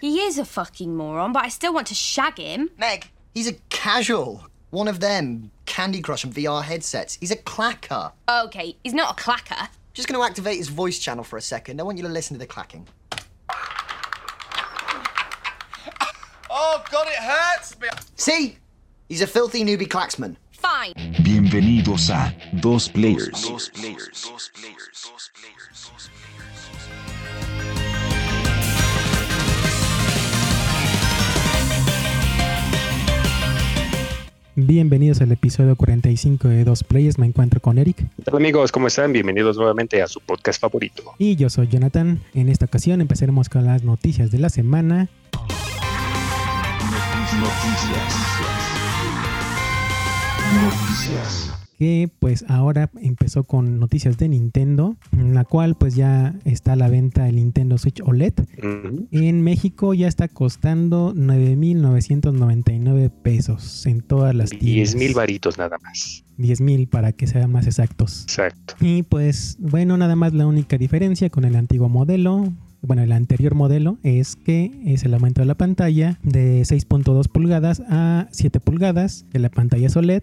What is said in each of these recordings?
He is a fucking moron, but I still want to shag him. Meg, he's a casual. One of them. Candy Crush and VR headsets. He's a clacker. Okay, he's not a clacker. Just going to activate his voice channel for a second. I want you to listen to the clacking. Oh, God, it hurts me. See? He's a filthy newbie clacksman. Fine. Bienvenidos a Dos Players. Bienvenidos al episodio 45 de Dos Players. Me encuentro con Eric Hola amigos, ¿cómo están? Bienvenidos nuevamente a su podcast favorito. y yo soy Jonathan. En esta ocasión empezaremos con las noticias de la semana. Que pues ahora empezó con noticias de Nintendo, en la cual pues ya está a la venta el Nintendo Switch OLED. En México ya está costando 9.999 pesos en todas las tiendas. 10 mil varitos nada más. 10.000 para que sean más exactos. Exacto. Y pues, bueno, nada más la única diferencia con el antiguo modelo, bueno, el anterior modelo, es que es el aumento de la pantalla de 6.2 pulgadas a 7 pulgadas, que la pantalla es OLED,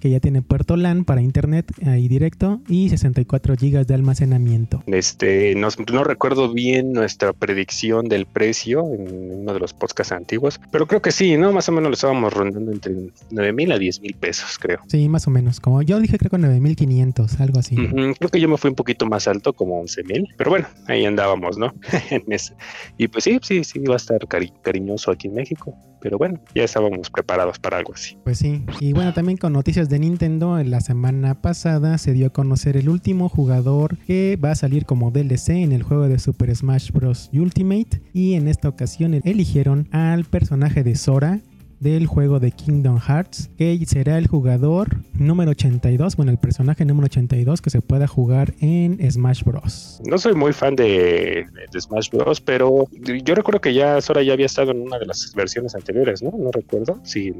que ya tiene puerto LAN para internet ahí directo y 64 GB de almacenamiento. Este, no, no recuerdo bien nuestra predicción del precio en uno de los podcasts antiguos, pero creo que sí, ¿no? Más o menos lo estábamos rondando entre 9 mil a 10 mil pesos, creo. Sí, más o menos, como yo dije creo que 9500, algo así. Creo que yo me fui un poquito más alto, como 11 mil, pero bueno, ahí andábamos, ¿no? Y pues sí, sí, sí, va a estar cari- cariñoso aquí en México, pero bueno, ya estábamos preparados para algo así. Pues sí, y bueno, también con noticias de Nintendo, en la semana pasada se dio a conocer el último jugador que va a salir como DLC en el juego de Super Smash Bros. Ultimate y en esta ocasión eligieron al personaje de Sora del juego de Kingdom Hearts, que será el jugador número 82, bueno, el personaje número 82 que se pueda jugar en Smash Bros. No soy muy fan de, de Smash Bros, pero yo recuerdo que ya Sora ya había estado en una de las versiones anteriores, ¿no? No recuerdo si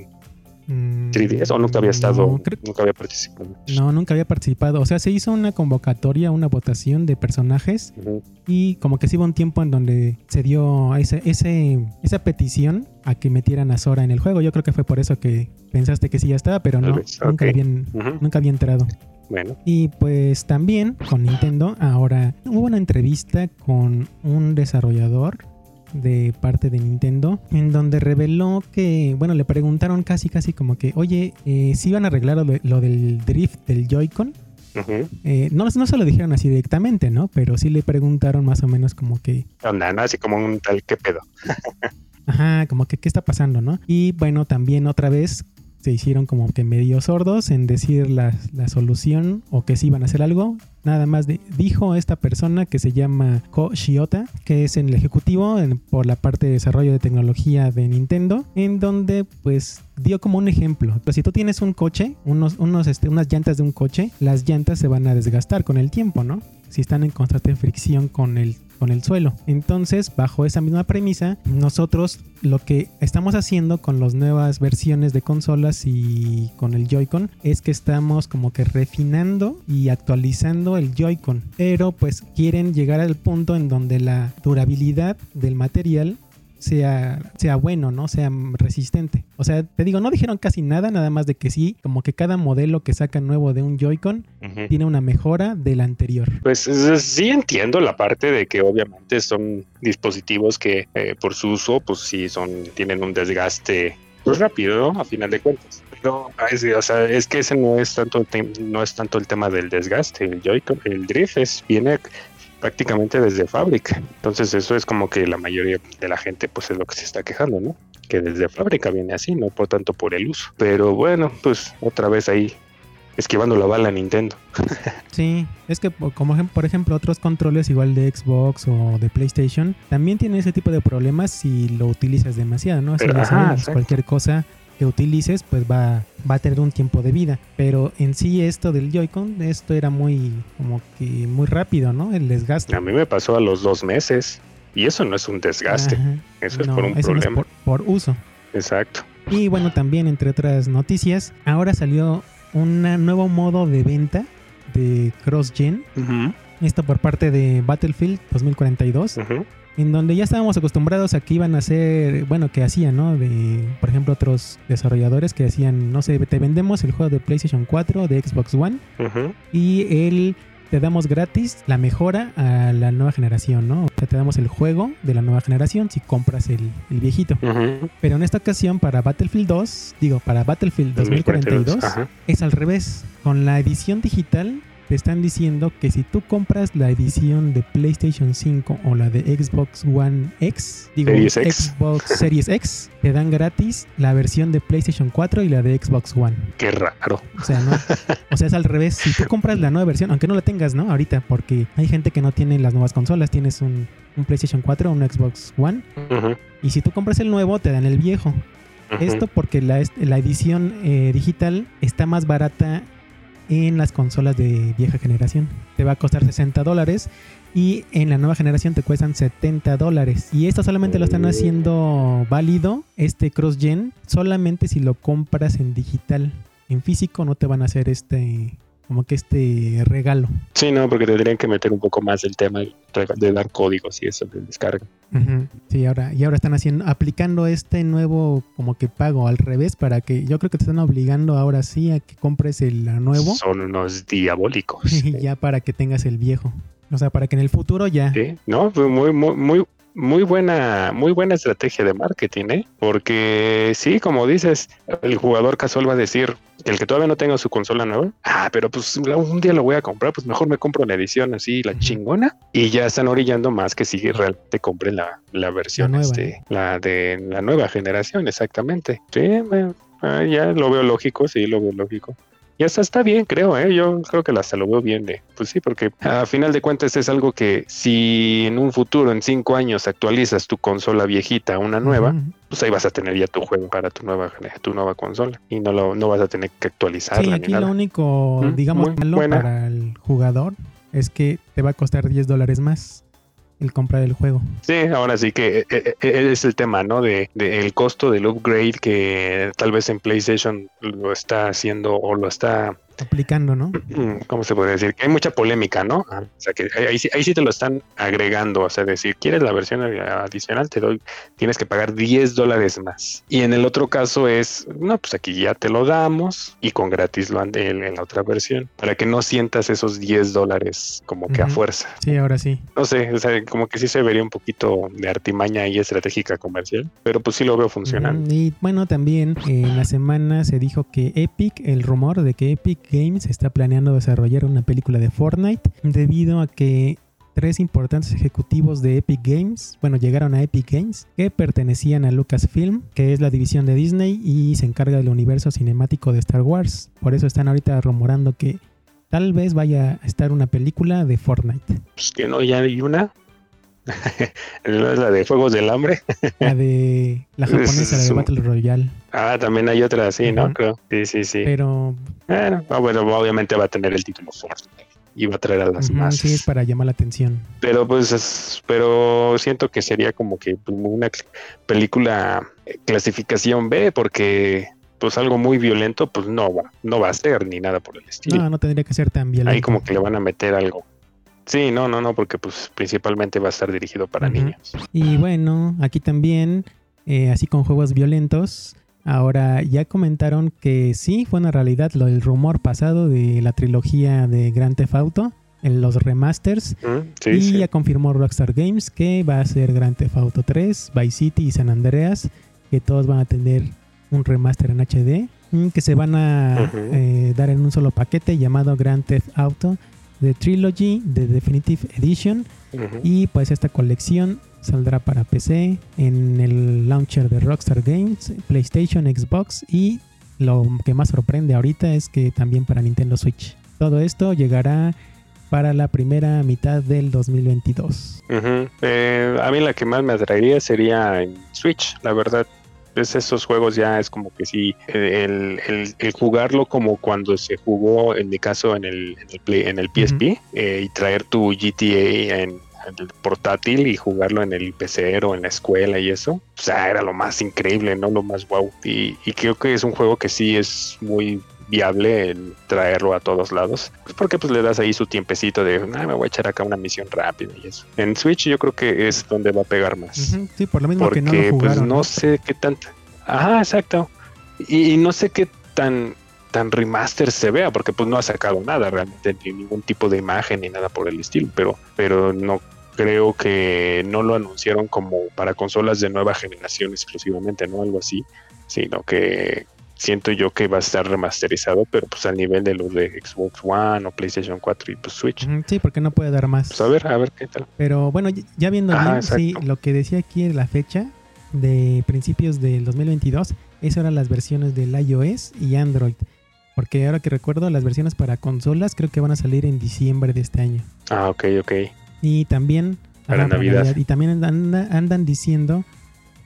3DS o nunca había estado, no, creo- nunca había participado. no, nunca había participado. O sea, se hizo una convocatoria, una votación de personajes. Y como que sí hubo un tiempo en donde se dio ese, ese, esa petición a que metieran a Sora en el juego. Yo creo que fue por eso que pensaste que sí ya estaba, pero no, vez, nunca, habían, nunca había entrado. Bueno, Y pues también con Nintendo, ahora hubo una entrevista con un desarrollador de parte de Nintendo en donde reveló que, bueno, le preguntaron casi casi como que, oye, eh, si iban a arreglar lo, de- lo del drift del Joy-Con. Eh, no, no se lo dijeron así directamente, ¿no? Pero sí le preguntaron más o menos como que, Anda, ¿no? Así como un tal que pedo. Ajá, como que qué está pasando, ¿no? Y bueno, también otra vez se hicieron como que medio sordos en decir la, la solución o que sí iban a hacer algo. Nada más dijo esta persona que se llama Ko Shiota, que es el ejecutivo en- por la parte de desarrollo de tecnología de Nintendo, en donde pues dio como un ejemplo. Pues si tú tienes un coche, unos, unos, este, unas llantas de un coche, las llantas se van a desgastar con el tiempo, ¿no? Si están en constante fricción con el con el suelo. Entonces, bajo esa misma premisa, nosotros lo que estamos haciendo con las nuevas versiones de consolas y con el Joy-Con es que estamos como que refinando y actualizando el Joy-Con. Pero pues quieren llegar al punto en donde la durabilidad del material sea, sea bueno, ¿no? Sea resistente. O sea, te digo, no dijeron casi nada, nada más de que sí, como que cada modelo que sacan nuevo de un Joy-Con tiene una mejora del anterior. Pues es- sí entiendo la parte de que obviamente son dispositivos que eh, por su uso, pues sí son, tienen un desgaste pues rápido, ¿no? A final de cuentas. Pero es, o sea, es que ese no es tanto no es tanto el tema del desgaste, el Joy-Con, el drift es, viene prácticamente desde fábrica. Entonces eso es como que la mayoría de la gente pues es lo que se está quejando, ¿no? Que desde fábrica viene así, no por tanto por el uso. Pero bueno, pues otra vez ahí esquivando la bala Nintendo. Sí, es que como por ejemplo otros controles igual de Xbox o de PlayStation también tienen ese tipo de problemas si lo utilizas demasiado, ¿no? Eso Pero, ajá, cualquier cosa que utilices pues va, va a tener un tiempo de vida. Pero en sí esto del Joy-Con, esto era muy como que muy rápido, ¿no? El desgaste. A mí me pasó a los dos meses y eso no es un desgaste, Ajá. eso es por un eso no es problema. por, por uso. Exacto. Y bueno, también entre otras noticias, ahora salió un nuevo modo de venta de CrossGen. Esto por parte de Battlefield 2042. Ujú. En donde ya estábamos acostumbrados a que iban a hacer, bueno, que hacían, ¿no? De, por ejemplo, otros desarrolladores que hacían, no sé, te vendemos el juego de PlayStation 4, de Xbox One, Ujú. y el te damos gratis la mejora a la nueva generación, ¿no? O sea, te damos el juego de la nueva generación si compras el, el viejito. Pero en esta ocasión para Battlefield 2, digo, para Battlefield 2042, Ajá. es al revés. Con la edición digital te están diciendo que si tú compras la edición de PlayStation 5 o la de Xbox One X, digo Series X. Xbox Series X, te dan gratis la versión de PlayStation 4 y la de Xbox One. Qué raro. O sea, no, o sea, es al revés. Si tú compras la nueva versión, aunque no la tengas, ¿no? Ahorita, porque hay gente que no tiene las nuevas consolas, tienes un, un PlayStation 4 o un Xbox One, y si tú compras el nuevo, te dan el viejo. Esto porque la, la edición eh, digital está más barata en las consolas de vieja generación. Te va a costar 60 dólares y en la nueva generación te cuestan 70 dólares. Y esto solamente lo están haciendo válido, este cross-gen, solamente si lo compras en digital. En físico no te van a hacer este, como que este regalo. Sí, no, porque tendrían que meter un poco más el tema de dar códigos y eso de descarga. Sí, ahora, y ahora están haciendo, aplicando este nuevo como que pago al revés para que yo creo que te están obligando ahora sí a que compres el nuevo Son unos diabólicos. y ya para que tengas el viejo. O sea, para que en el futuro ya. Sí, no, fue muy, muy, muy, muy buena, muy buena estrategia de marketing, ¿eh? Porque sí, como dices, el jugador casual va a decir, el que todavía no tenga su consola nueva, ah, pero pues un día lo voy a comprar, pues mejor me compro la edición así, la chingona, y ya están orillando más que si realmente compren la, la versión, La nueva, este, la de la nueva generación, exactamente. Sí, ah, ya lo veo lógico, sí, lo veo lógico. Y hasta está bien, creo, ¿eh? Yo creo que hasta lo veo bien. De, pues sí, porque a final de cuentas es algo que si en un futuro, en cinco años, actualizas tu consola viejita a una nueva, pues ahí vas a tener ya tu juego para tu nueva, tu nueva consola. Y no, lo, no vas a tener que actualizarla. Sí, ni aquí nada. lo único, Mm, digamos, muy malo buena. para el jugador es que te va a costar 10 dólares más el comprar el juego. Sí, ahora sí que eh, eh, es el tema, ¿no? De, de el costo del upgrade que tal vez en PlayStation lo está haciendo o lo está Aplicando, ¿no? ¿cómo se puede decir? Que hay mucha polémica, ¿no? O sea, que ahí, sí- ahí sí te lo están agregando, o sea, decir, ¿quieres la versión adicional? Te doy, tienes que pagar 10 dólares más. Y en el otro caso es, no, pues aquí ya te lo damos y con gratis lo han de en la otra versión, para que no sientas esos 10 dólares como que a fuerza. Sí, ahora sí. No sé, o sea, como que sí se vería un poquito de artimaña y estratégica comercial, pero pues sí lo veo funcionando. Y bueno, también en la semana se dijo que Epic, el rumor de que Epic Games está planeando desarrollar una película de Fortnite debido a que tres importantes ejecutivos de Epic Games, bueno, llegaron a Epic Games, que pertenecían a Lucasfilm, que es la división de Disney y se encarga del universo cinemático de Star Wars. Por eso están ahorita rumorando que tal vez vaya a estar una película de Fortnite. Pues que no, ya hay una. ¿No es la de Fuegos del Hambre? La de la japonesa, la de Battle Royale. Ah, también hay otra así, ¿no? Creo. Sí, sí, sí. Pero Bueno, ah, bueno, obviamente va a tener el título Fortnite y va a traer a las ujú, masas. sí es para llamar la atención. Pero pues, es- pero siento que sería como que una película eh, clasificación B, porque pues algo muy violento, pues no va, no va a ser ni nada por el estilo. No, no tendría que ser tan violento. Ahí como que le van a meter algo. Sí, no, no, no, porque pues principalmente va a estar dirigido para niños. Y bueno, aquí también, eh, así con juegos violentos, ahora ya comentaron que sí, fue una realidad lo del rumor pasado de la trilogía de Grand Theft Auto, en los remasters, Mm, Sí, y sí. ya confirmó Rockstar Games que va a ser Grand Theft Auto 3, Vice City y San Andreas, que todos van a tener un remaster en HD, mm, que se van a eh, dar en un solo paquete llamado Grand Theft Auto The Trilogy, The Definitive Edition, y pues esta colección saldrá para PC en el launcher de Rockstar Games, PlayStation, Xbox y lo que más sorprende ahorita es que también para Nintendo Switch. Todo esto llegará para la primera mitad del 2022. Ujú. Eh, a mí la que más me atraería sería en Switch, la verdad. Es esos juegos ya es como que sí, el, el- el jugarlo como cuando se jugó, en mi caso, en el, en el, Play- en el PSP, eh, y traer tu GTA en, en el portátil y jugarlo en el PC o en la escuela y eso, o sea, era lo más increíble, ¿no? Lo más wow. Y, y creo que es un juego que sí es muy viable el traerlo a todos lados. Pues porque pues le das ahí su tiempecito de, ah, me voy a echar acá una misión rápida y eso. En Switch yo creo que es donde va a pegar más. Sí, por lo mismo Porque que no lo pues no ¿no? sé qué tanto. Ajá, exacto. Y, y no sé qué tan tan remaster se vea, porque pues no ha sacado nada realmente, ni ningún tipo de imagen ni nada por el estilo, pero, pero no creo que no lo anunciaron como para consolas de nueva generación exclusivamente, no algo así, sino que siento yo que va a estar remasterizado, pero pues al nivel de los de Xbox One o PlayStation 4 y pues Switch. Sí, porque no puede dar más. Pues a ver, a ver qué tal. Pero bueno, ya- viendo bien, sí, lo que decía aquí en la fecha de principios del 2022, eso eran las versiones del iOS y Android. Porque ahora que recuerdo, las versiones para consolas creo que van a salir en diciembre de este año. Ah, ok, ok. Y también Para Navidad. Y también anda- andan diciendo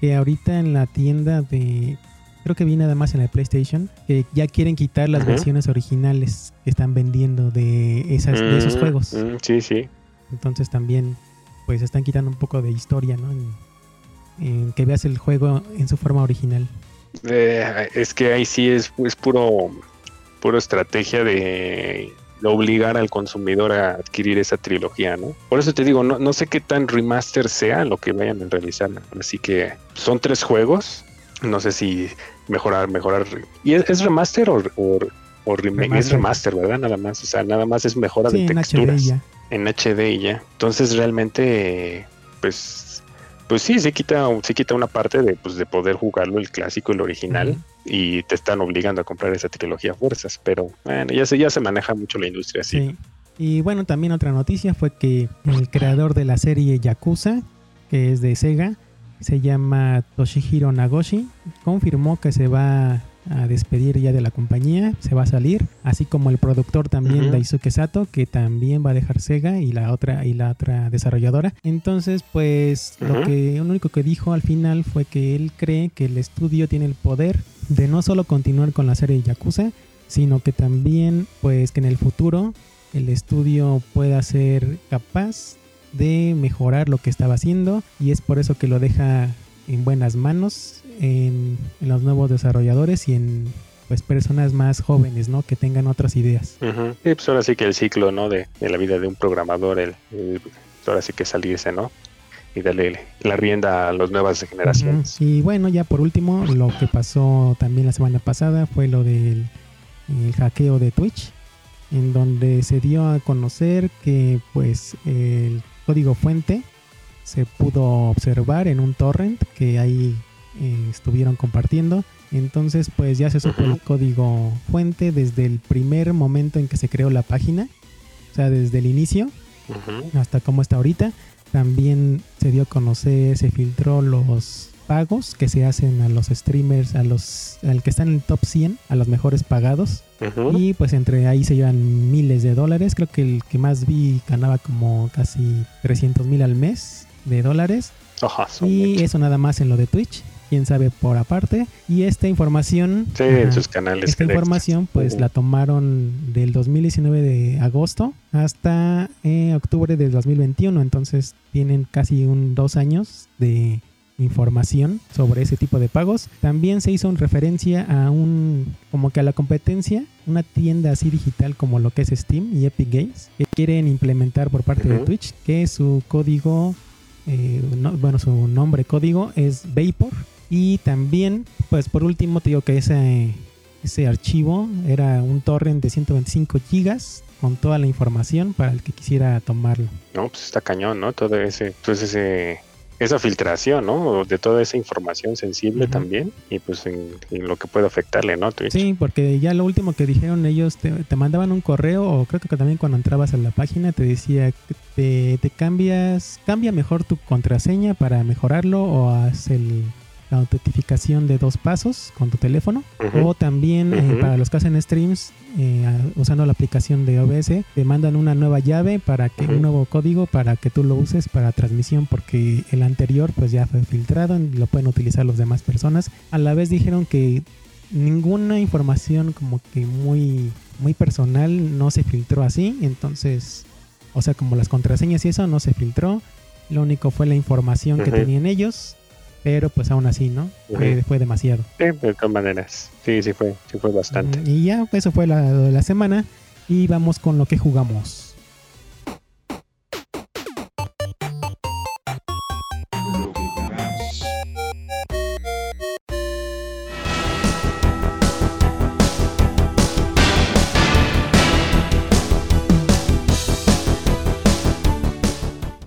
que ahorita en la tienda de creo que vi nada más en la PlayStation que ya quieren quitar las versiones originales que están vendiendo de esas de esos Mm, juegos. mm, sí, sí. Entonces también pues están quitando un poco de historia, ¿no? En, en que veas el juego en su forma original. Eh, es que ahí sí es, es puro, puro estrategia de, de obligar al consumidor a adquirir esa trilogía, ¿no? Por eso te digo, no, no sé qué tan remaster sea lo que vayan a realizar. Así que son tres juegos. No sé si mejorar, mejorar. ¿Y es, es remaster o, o, o remake? Es Remaster. remaster, ¿verdad? Nada más. O sea, nada más es mejora Sí, de en HD texturas ya. en HD y ya. Entonces realmente, pues, pues sí, se quita, se quita una parte de, pues, de poder jugarlo el clásico, el original, y te están obligando a comprar esa trilogía a fuerzas. Pero bueno, ya se, ya se maneja mucho la industria así. Sí. Y bueno, también otra noticia fue que el creador de la serie Yakuza, que es de Sega, se llama Toshihiro Nagoshi, confirmó que se va a despedir ya de la compañía, se va a salir, así como el productor también Ujú. Daisuke Sato, que también va a dejar Sega y la otra y la otra desarrolladora. Entonces, pues lo que lo único que dijo al final fue que él cree que el estudio tiene el poder de no solo continuar con la serie Yakuza, sino que también pues que en el futuro el estudio pueda ser capaz de mejorar lo que estaba haciendo y es por eso que lo deja en buenas manos en, en los nuevos desarrolladores y en pues personas más jóvenes, ¿no? Que tengan otras ideas. Ujú. Sí, pues ahora sí que el ciclo, ¿no? De, de la vida de un programador, el, el- ahora sí que salirse, ¿no? Y darle la rienda a las nuevas generaciones. Y bueno, ya por último, lo que pasó también la semana pasada fue lo del el hackeo de Twitch, en donde se dio a conocer que pues el código fuente se pudo observar en un torrent que ahí eh, estuvieron compartiendo. Entonces pues ya se supo el código fuente desde el primer momento en que se creó la página, o sea, desde el inicio hasta cómo está ahorita. También se dio a conocer, se filtró los pagos que se hacen a los streamers, a los al que está en el top 100, a los mejores pagados. Y pues entre ahí se llevan miles de dólares. Creo que el que más vi ganaba como casi 300 mil al mes de dólares. Y eso nada más en lo de Twitch. Quién sabe por aparte. Y esta información... Sí, en ajá, sus canales. esta información pues la tomaron del 2019 de agosto hasta eh, octubre del 2021, entonces tienen casi un dos años de información sobre ese tipo de pagos. También se hizo en referencia a un, como que a la competencia, una tienda así digital como lo que es Steam y Epic Games, que quieren implementar por parte de. Twitch, que su código, eh, no- bueno, su nombre código es Vapor. Y también, pues por último, te digo que ese, ese archivo era un torrent de 125 gigas con toda la información para el que quisiera tomarlo. No, pues está cañón, ¿no? Todo ese, pues ese, esa filtración, ¿no? De toda esa información sensible también y pues en, en lo que puede afectarle, ¿no? Twitch. Sí, porque ya lo último que dijeron ellos, te, te mandaban un correo o creo que también cuando entrabas a la página te decía te, te cambias, cambia mejor tu contraseña para mejorarlo o haz el, la autentificación de dos pasos con tu teléfono. O también eh, para los que hacen streams eh, usando la aplicación de OBS, te mandan una nueva llave para que un nuevo código para que tú lo uses para transmisión porque el anterior pues ya fue filtrado y lo pueden utilizar las demás personas. A la vez dijeron que ninguna información como que muy muy personal no se filtró así, entonces o sea, como las contraseñas y eso no se filtró. Lo único fue la información que tenían ellos Pero pues aún así, ¿no? Fue, fue demasiado. Sí, de todas maneras. Sí, sí fue, sí fue bastante. Y ya, eso fue la, la semana. Y vamos con lo que jugamos.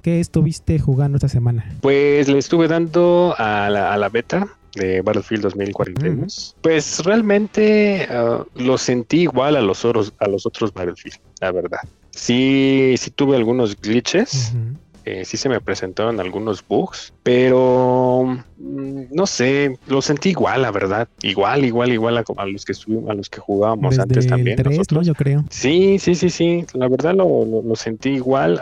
¿Qué estuviste jugando esta semana? Pues le estuve dando a la, a la beta de Battlefield 2042. Pues realmente ah, lo sentí igual a los, otros, a los otros Battlefield, la verdad. Sí, sí tuve algunos glitches. Eh, sí se me presentaron algunos bugs, pero mm, no sé, lo sentí igual, la verdad. Igual, igual, igual a, a los que a los que jugábamos Desde antes el también. 3, ¿no? nosotros. Yo creo. Sí, sí, sí, sí. La verdad lo, lo- lo sentí igual.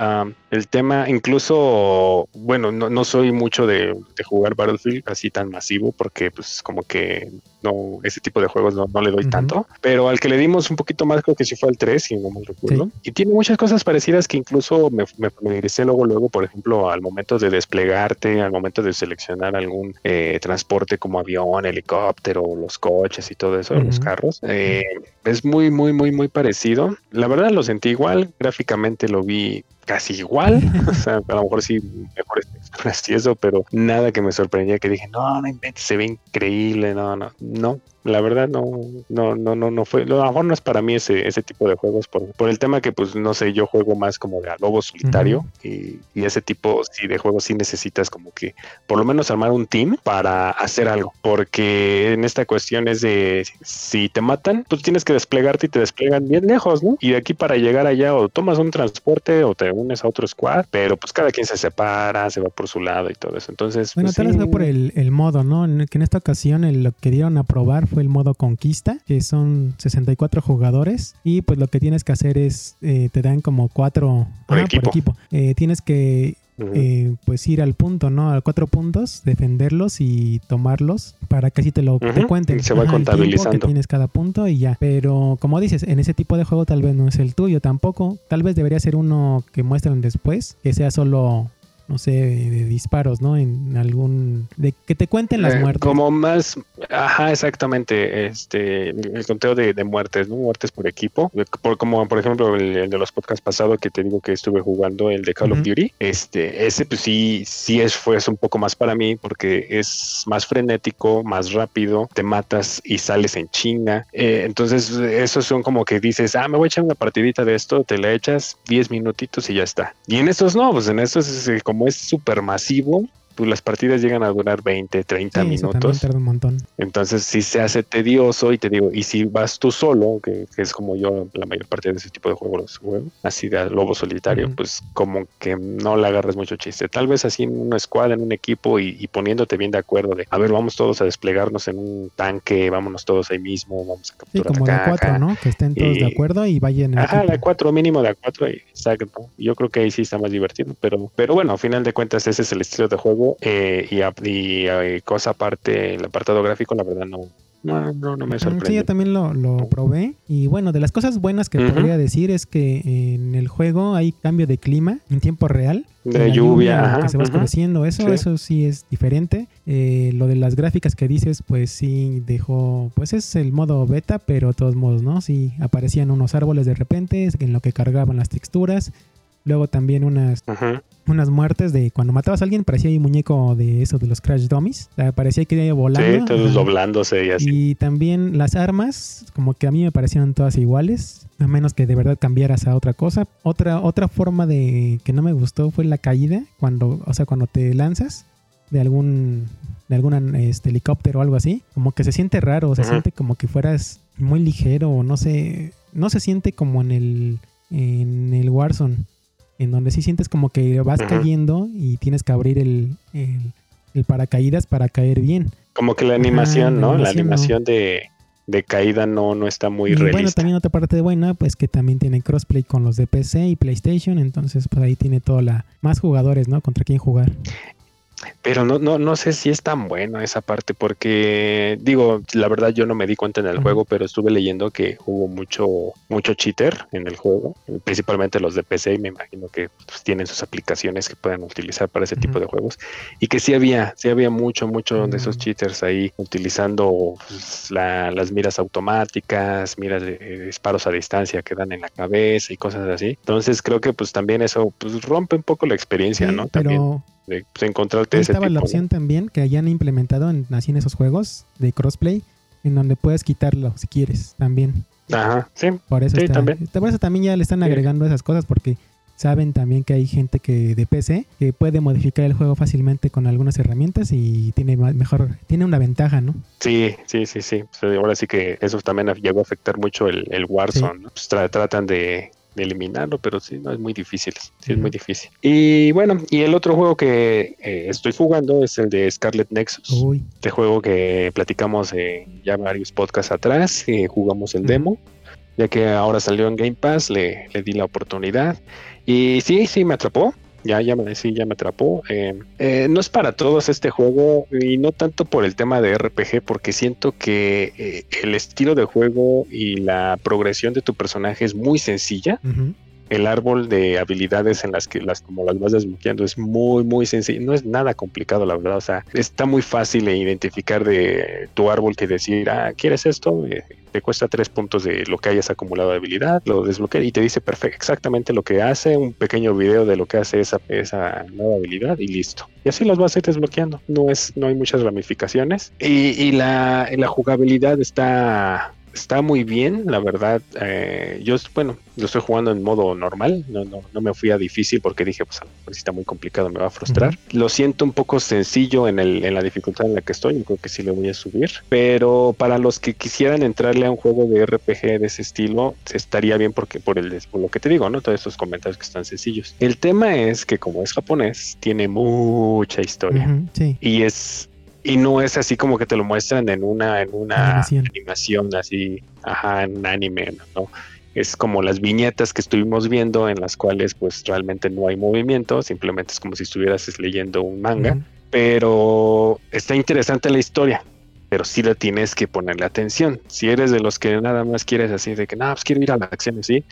el tema, incluso, bueno, no, no soy mucho de, de jugar Battlefield así tan masivo porque pues como que no, ese tipo de juegos no, no le doy tanto. Pero al que le dimos un poquito más, creo que sí fue el 3, si no mal recuerdo. Y tiene muchas cosas parecidas que incluso me, me familiaricé luego, luego, por ejemplo, al momento de desplegarte, al momento de seleccionar algún eh, transporte como avión, helicóptero, los coches y todo eso, los carros. eh, es muy, muy, muy, muy parecido. La verdad lo sentí igual, gráficamente lo vi casi igual, o sea, a lo mejor sí mejores texturas y eso, pero nada que me sorprendía que dije, no, no inventes, se ve increíble, no, no, no, la verdad no, no, no, no, no fue, a lo mejor no es para mí ese, ese tipo de juegos por, por el tema que pues no sé, yo juego más como de a lobo solitario y, y ese tipo sí de juegos sí necesitas como que por lo menos armar un team para hacer algo, porque en esta cuestión es de si te matan, pues tienes que desplegarte y te desplegan bien lejos, ¿no? Y de aquí para llegar allá o tomas un transporte o te unes a otro squad, pero pues cada quien se separa, se va por su lado y todo eso. Entonces, Bueno, pues, tal vez sí. fue por el, el modo, ¿no? En, que en esta ocasión el- lo que dieron a probar fue el modo conquista, que son 64 jugadores. Y pues lo que tienes que hacer es, eh, te dan como cuatro Por ajá, equipo. Eh, tienes que eh, pues ir al punto, ¿no? A cuatro puntos, defenderlos y tomarlos para que así te lo te Ujú, cuenten. y se va Ajá, el tiempo contabilizando. que tienes cada punto y ya. Pero como dices, en ese tipo de juego tal vez no es el tuyo tampoco. Tal vez debería ser uno que muestran después, que sea solo no sé, de disparos, ¿no? En algún... de que te cuenten las Eh, muertes. Como más, ajá, exactamente, este, el conteo de, de muertes, ¿no? Muertes por equipo, por, como por ejemplo el, el de los podcasts pasados que te digo que estuve jugando, el de Call of. Duty, este, ese pues sí, sí es, fue es un poco más para mí porque es más frenético, más rápido, te matas y sales en chinga, Eh, entonces esos son como que dices, ah, me voy a echar una partidita de esto, te la echas 10 minutitos y ya está. Y en estos no, pues en estos es, eh, como es súper masivo, pues las partidas llegan a durar 20, 30 Sí, eso minutos. tarda un montón. Entonces sí se hace tedioso y te digo, y si vas tú solo, que, que es como yo la mayor parte de ese tipo de juegos juego, así de lobo solitario, pues como que no le agarras mucho chiste. Tal vez así en una escuadra, en un equipo y, y poniéndote bien de acuerdo de, a ver, vamos todos a desplegarnos en un tanque, vámonos todos ahí mismo, vamos a Sí, capturar como de acá, cuatro, acá. ¿no? Que estén todos de acuerdo y vayan en Ajá, la 4 mínimo de A4, exacto. Yo creo que ahí sí está más divertido, pero, pero bueno, a final de cuentas ese es el estilo de juego eh, y, y, eh, cosa aparte, el apartado gráfico, la verdad no, no, no, no me sorprende. Sí, yo también lo, lo probé. Y bueno, de las cosas buenas que Ujú. podría decir es que en el juego hay cambio de clima en tiempo real. De lluvia, ajá, que se va oscureciendo, eso, Sí. eso sí es diferente. Eh, lo de las gráficas que dices, pues sí dejó, pues es el modo beta, pero de todos modos, ¿no? Sí aparecían unos árboles de repente en lo que cargaban las texturas. Luego también unas, unas muertes de cuando matabas a alguien, parecía ahí un muñeco de eso, de los Crash Dummies. O sea, parecía que iba volando. Sí, todos doblándose y así. Y también las armas, como que a mí me parecieron todas iguales, a menos que de verdad cambiaras a otra cosa. Otra, otra forma de que no me gustó fue la caída, cuando, o sea, cuando te lanzas de algún, de algún este, helicóptero o algo así, como que se siente raro, se siente como que fueras muy ligero, o no sé, no se siente como en el, en el Warzone, en donde sí sientes como que vas cayendo y tienes que abrir el, el, el paracaídas para caer bien. Como que la animación, ¿no? La animación no. de, de caída no, no está muy y bueno, realista. también otra parte buena, pues que también tiene crossplay con los de PC y PlayStation, entonces pues ahí tiene toda la más jugadores, ¿no? Contra quién jugar. Pero no, no, no sé si es tan bueno esa parte, porque digo, la verdad yo no me di cuenta en el juego, pero estuve leyendo que hubo mucho, mucho cheater en el juego, principalmente los de PC, y me imagino que pues, tienen sus aplicaciones que pueden utilizar para ese tipo Ujú. de juegos, y que sí había, sí había mucho, mucho de esos Mm. cheaters ahí utilizando pues, la- las miras automáticas, miras de, de disparos a distancia que dan en la cabeza y cosas así. Entonces creo que pues también eso pues rompe un poco la experiencia, Sí, ¿no? También pero de pues, encontrarte ese estaba tipo, la ¿no? opción también que hayan implementado en, así en esos juegos de crossplay, en donde puedes quitarlo si quieres también. Ajá, sí. Por eso, Sí, está- también. por eso también ya le están Sí. agregando esas cosas porque saben también que hay gente que de PC que puede modificar el juego fácilmente con algunas herramientas y tiene mejor tiene una ventaja, ¿no? Sí, sí, sí, sí. Pues, ahora sí que eso también llegó a afectar mucho el, el Warzone. ¿no? Pues, tra- tratan de eliminarlo, pero sí, no es muy difícil. Sí, es muy difícil. Y bueno, y el otro juego que eh, estoy jugando es el de Scarlet Nexus. Uy, Este juego que platicamos eh, ya varios podcasts atrás, eh, jugamos el demo, ya que ahora salió en Game Pass, le, le di la oportunidad. Y sí, sí, me atrapó. Ya, ya me, sí, ya me atrapó. Eh, eh, no es para todos este juego y no tanto por el tema de RPG, porque siento que eh, el estilo de juego y la progresión de tu personaje es muy sencilla el árbol de habilidades en las que las como las vas desbloqueando es muy muy sencillo, no es nada complicado la verdad, o sea, está muy fácil de identificar de tu árbol que decir, ah, ¿quieres esto? Te cuesta tres puntos de lo que hayas acumulado de habilidad, lo desbloquea y te dice perfecto, exactamente lo que hace, un pequeño video de lo que hace esa, esa nueva habilidad y listo. Y así las vas a ir desbloqueando, no es, no hay muchas ramificaciones y, y la, la jugabilidad está está muy bien, la verdad. eh, yo, bueno, lo estoy jugando en modo normal, no, no, no me fui a difícil porque dije, pues a lo mejor si está muy complicado, me va a frustrar. Lo siento un poco sencillo en, el, en la dificultad en la que estoy, yo creo que sí le voy a subir. Pero para los que quisieran entrarle a un juego de RPG de ese estilo, estaría bien porque por, el, por lo que te digo, ¿no? Todos estos comentarios que están sencillos. El tema es que como es japonés, tiene mucha historia sí. y es y no es así como que te lo muestran en una en una Animación. animación, así ajá en un anime no es como las viñetas que estuvimos viendo en las cuales pues realmente no hay movimiento simplemente es como si estuvieras leyendo un manga pero está interesante la historia pero sí le tienes que ponerle atención. Si eres de los que nada más quieres así de que nada pues quiero ir a la acción sí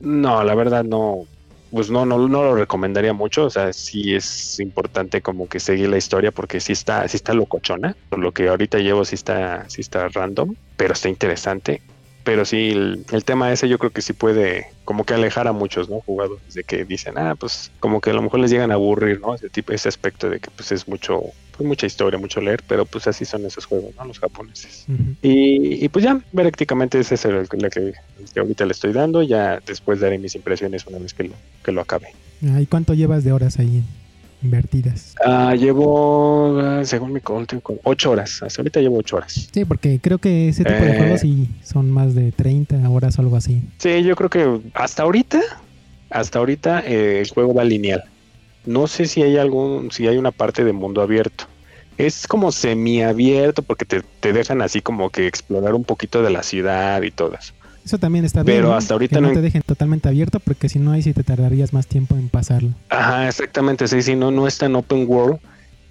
no la verdad no pues no, no, lo recomendaría mucho. O sea, sí es importante como que seguir la historia porque sí está, sí está locochona. Por lo que ahorita llevo sí está, sí está random, pero está interesante. Pero sí, el, el tema ese yo creo que sí puede como que alejar a muchos, ¿no? Jugadores de que dicen, ah, pues como que a lo mejor les llegan a aburrir, ¿no? Ese tipo, ese aspecto de que pues es mucho, pues mucha historia, mucho leer, pero pues así son esos juegos, ¿no? Los japoneses. Y, y pues ya, prácticamente ese es el, el que, el que ahorita le estoy dando. Ya después daré mis impresiones una vez que lo, que lo acabe. Ah, ¿Y cuánto llevas de horas ahí invertidas? Ah, llevo, ah, según mi cálculo, con ocho horas. Hasta ahorita llevo ocho horas. Sí, porque creo que ese tipo de Eh. juegos sí son más de 30 horas o algo así. Sí, yo creo que hasta ahorita, hasta ahorita eh, el juego va lineal. No sé si hay algún, si hay una parte de mundo abierto. Es como semiabierto porque te, te dejan así como que explorar un poquito de la ciudad y todo eso. Eso también está bien. Pero ¿no? hasta ahorita que no, no- te dejen totalmente abierto porque si no ahí sí te tardarías más tiempo en pasarlo. Ajá, exactamente, sí, sí, no, no está en open world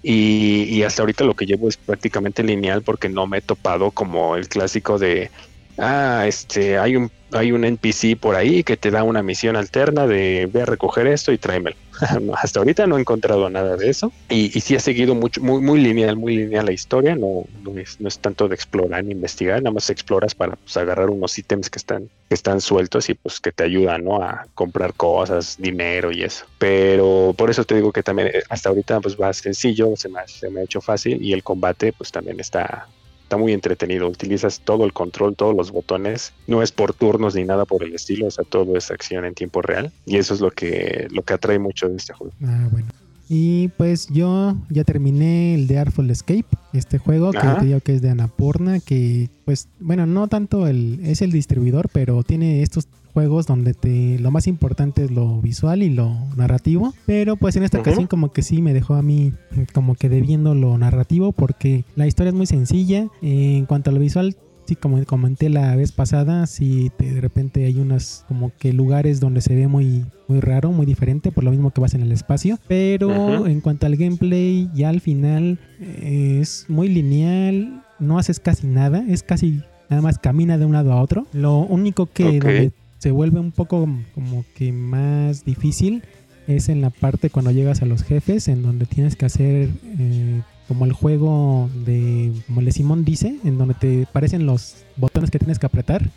y, y hasta ahorita lo que llevo es prácticamente lineal porque no me he topado como el clásico de, ah, este, hay un, hay un NPC por ahí que te da una misión alterna de ve a recoger esto y tráemelo. Hasta ahorita no he encontrado nada de eso y, y sí ha seguido mucho, muy, muy lineal, muy lineal la historia, no, no, es, no es tanto de explorar ni investigar, nada más exploras para pues, agarrar unos ítems que están, que están sueltos y pues que te ayudan, ¿no? A comprar cosas, dinero y eso. Pero por eso te digo que también eh, hasta ahorita pues va sencillo, se me, se me ha hecho fácil y el combate pues también está, está muy entretenido. Utilizas todo el control, todos los botones. No es por turnos ni nada por el estilo, o sea, todo es acción en tiempo real. Y eso es lo que, lo que atrae mucho de este juego. Ah, bueno. Y pues yo ya terminé el de Artful Escape, este juego que Ajá. te digo que es de Anapurna, que pues bueno, no tanto el es el distribuidor, pero tiene estos juegos donde te lo más importante es lo visual y lo narrativo, pero pues en esta ocasión como que sí me dejó a mí como que debiendo lo narrativo porque la historia es muy sencilla, en cuanto a lo visual sí, como comenté la vez pasada, sí, te- de repente hay unos como que lugares donde se ve muy, muy raro, muy diferente, por lo mismo que vas en el espacio. Pero en cuanto al gameplay, ya al final eh, es muy lineal, no haces casi nada, es casi nada más camina de un lado a otro. Lo único que donde se vuelve un poco como que más difícil es en la parte cuando llegas a los jefes, en donde tienes que hacer eh, como el juego de, como el de Simón dice, en donde te aparecen los botones que tienes que apretar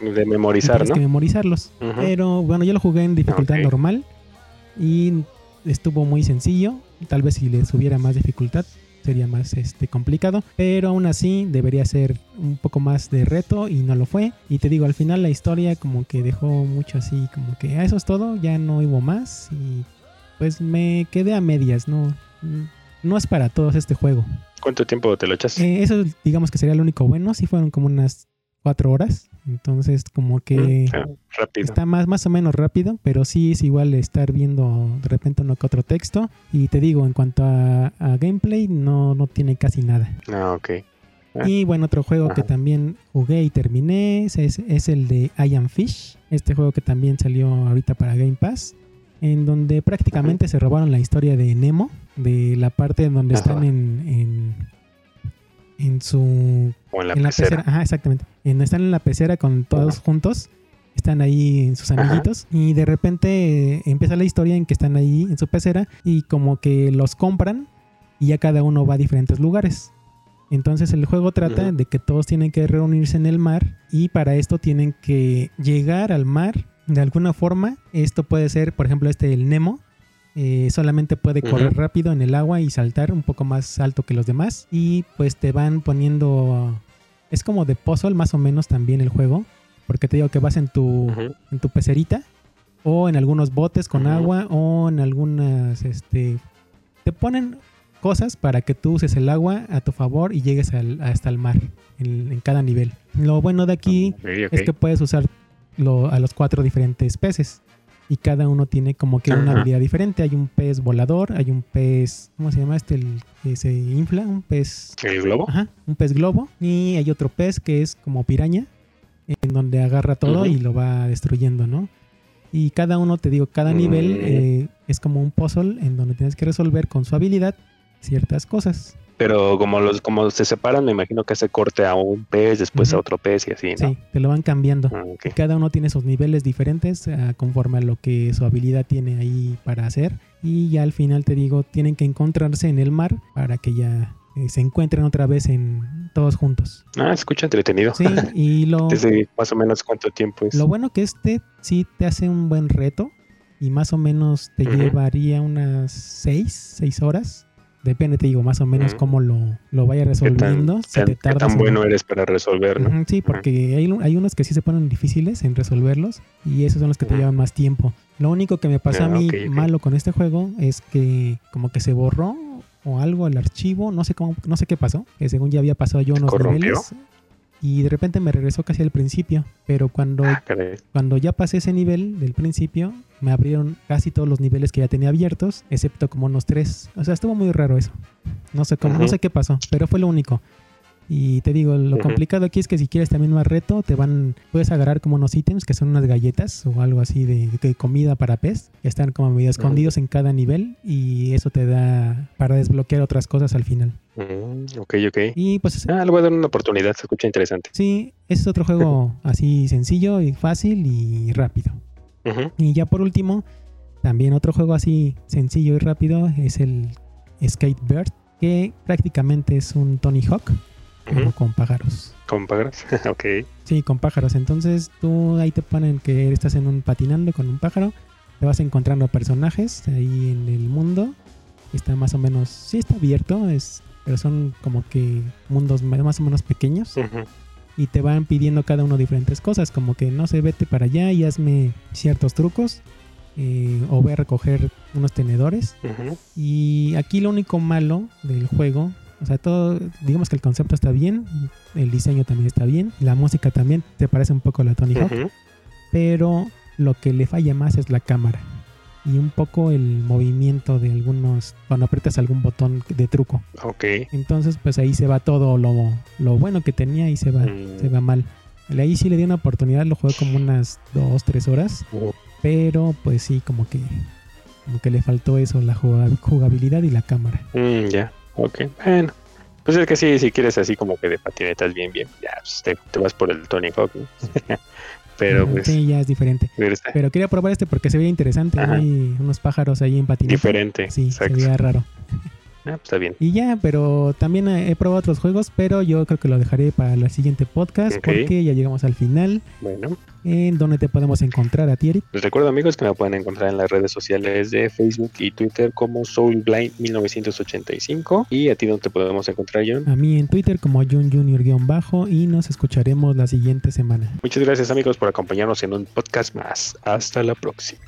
De y memorizar, tienes ¿no? que memorizarlos. Pero bueno, yo lo jugué en dificultad normal y estuvo muy sencillo. Tal vez si le subiera más dificultad sería más este complicado, pero aún así debería ser un poco más de reto y no lo fue. Y te digo, al final la historia como que dejó mucho así, como que "Ah, eso es todo, ya no hubo más y pues me quedé a medias, no no es para todos este juego. ¿Cuánto tiempo te lo echas? Eh, eso digamos que sería lo único bueno, sí fueron como unas cuatro horas, entonces como que Mm, rápido. Está más, más o menos rápido, pero sí es igual estar viendo de repente uno que otro texto. Y te digo, en cuanto a, a gameplay, no, no tiene casi nada. Ah, ok. Ah. Y bueno, otro juego que también jugué y terminé es, es- el de I Am Fish. Este juego que también salió ahorita para Game Pass. En donde prácticamente se robaron la historia de Nemo. De la parte en donde están Ajá. en, en, en su O en la en la pecera. pecera, ajá, exactamente. En, están en la pecera con todos Ajá. juntos. Están ahí en sus Ajá. amiguitos. Y de repente eh, empieza la historia en que están ahí en su pecera. Y como que los compran. Y ya cada uno va a diferentes lugares. Entonces el juego trata de que todos tienen que reunirse en el mar. Y para esto tienen que llegar al mar de alguna forma. Esto puede ser, por ejemplo, este el Nemo. Eh, solamente puede correr rápido en el agua y saltar un poco más alto que los demás. Y pues te van poniendo es como de puzzle más o menos también el juego. Porque te digo que vas en tu, en tu pecerita. O en algunos botes con agua. O en algunas, este... Te ponen cosas para que tú uses el agua a tu favor y llegues al- hasta el mar. En, en cada nivel. Lo bueno de aquí es que puedes usar lo- a los cuatro diferentes peces. Y cada uno tiene como que una habilidad diferente. Hay un pez volador, hay un pez... ¿Cómo se llama este? El que se infla. Un pez... ¿El globo? Ajá, un pez globo. Y hay otro pez que es como piraña, en donde agarra todo y lo va destruyendo, ¿no? Y cada uno, te digo, cada Mm. nivel eh, es como un puzzle en donde tienes que resolver con su habilidad ciertas cosas. Pero como los como se separan, me imagino que se corte a un pez, después a otro pez y así, ¿no? Sí, te lo van cambiando. Ah, cada uno tiene sus niveles diferentes ah, conforme a lo que su habilidad tiene ahí para hacer. Y ya al final te digo, tienen que encontrarse en el mar para que ya eh, se encuentren otra vez en todos juntos. Ah, escucha entretenido. Sí, y lo, Desde más o menos cuánto tiempo es. lo bueno que este sí te hace un buen reto y más o menos te llevaría unas 6, 6 horas. Depende, te digo, más o menos cómo lo, lo vaya ¿Qué tan, resolviendo. si tan- te qué tardas tan o no. bueno eres para resolver, no? Ujú, Sí, porque hay, hay unos que sí se ponen difíciles en resolverlos y esos son los que te llevan más tiempo. Lo único que me pasó Ah, a mí ok, ok. malo con este juego es que como que se borró o algo el archivo, no sé cómo, no sé qué pasó, que según ya había pasado yo ¿Se unos corrompió? niveles y de repente me regresó casi al principio, pero cuando Ah, cuando ya pasé ese nivel del principio, me abrieron casi todos los niveles que ya tenía abiertos, excepto como unos tres. O sea, estuvo muy raro eso. No sé cómo, no Ujú. sé qué pasó, pero fue lo único. Y te digo, lo Ujú. complicado aquí es que si quieres también más reto, te van, puedes agarrar como unos ítems que son unas galletas o algo así de, de comida para pez, que están como medio escondidos en cada nivel y eso te da para desbloquear otras cosas al final. Mm, ok, ok. Y pues Ah, le voy a dar una oportunidad, se escucha interesante. sí, ese es otro juego así sencillo y fácil y rápido. Y ya por último, también otro juego así sencillo y rápido es el Skatebird, que prácticamente es un Tony Hawk, pero con pájaros. ¿Con pájaros? ok. Sí, con pájaros. Entonces tú ahí te ponen que estás en un patinando con un pájaro, te vas encontrando personajes ahí en el mundo. Está más o menos, sí está abierto, es, pero son como que mundos más o menos pequeños. Y te van pidiendo cada uno diferentes cosas, como que no sé, vete para allá y hazme ciertos trucos, eh, o ve a recoger unos tenedores. Y aquí lo único malo del juego, o sea, todo, digamos que el concepto está bien, el diseño también está bien, la música también te parece un poco a la Tony Hawk, pero lo que le falla más es la cámara. Y un poco el movimiento de algunos, cuando aprietas algún botón de truco. Ok. Entonces, pues ahí se va todo lo, lo bueno que tenía y se va, Mm. se va mal. Ahí sí le di una oportunidad, lo jugué como unas dos, tres horas, Oh, pero pues sí, como que, como que le faltó eso, la juga- jugabilidad y la cámara. mm, ya. Ok. Bueno. Pues es que sí, si quieres así como que de patinetas bien, bien, ya pues, te, te vas por el Tony Hawk. ¿no? Pero pues Sí, ya es diferente. pero quería probar este porque se veía interesante. Hay unos pájaros ahí en patineta. diferente. Sí, Exacto. se veía raro. Ah, pues está bien. Y ya, pero también he he probado otros juegos, pero yo creo que lo dejaré para el siguiente podcast porque ya llegamos al final. Bueno, ¿En dónde te podemos encontrar a ti, Eric? les recuerdo amigos que me pueden encontrar en las redes sociales de Facebook y Twitter como SoulBlind1985 y a ti donde te podemos encontrar John. A mí en Twitter como Jun Junior-bajo y nos escucharemos la siguiente semana. Muchas gracias amigos por acompañarnos en un podcast más. Hasta la próxima.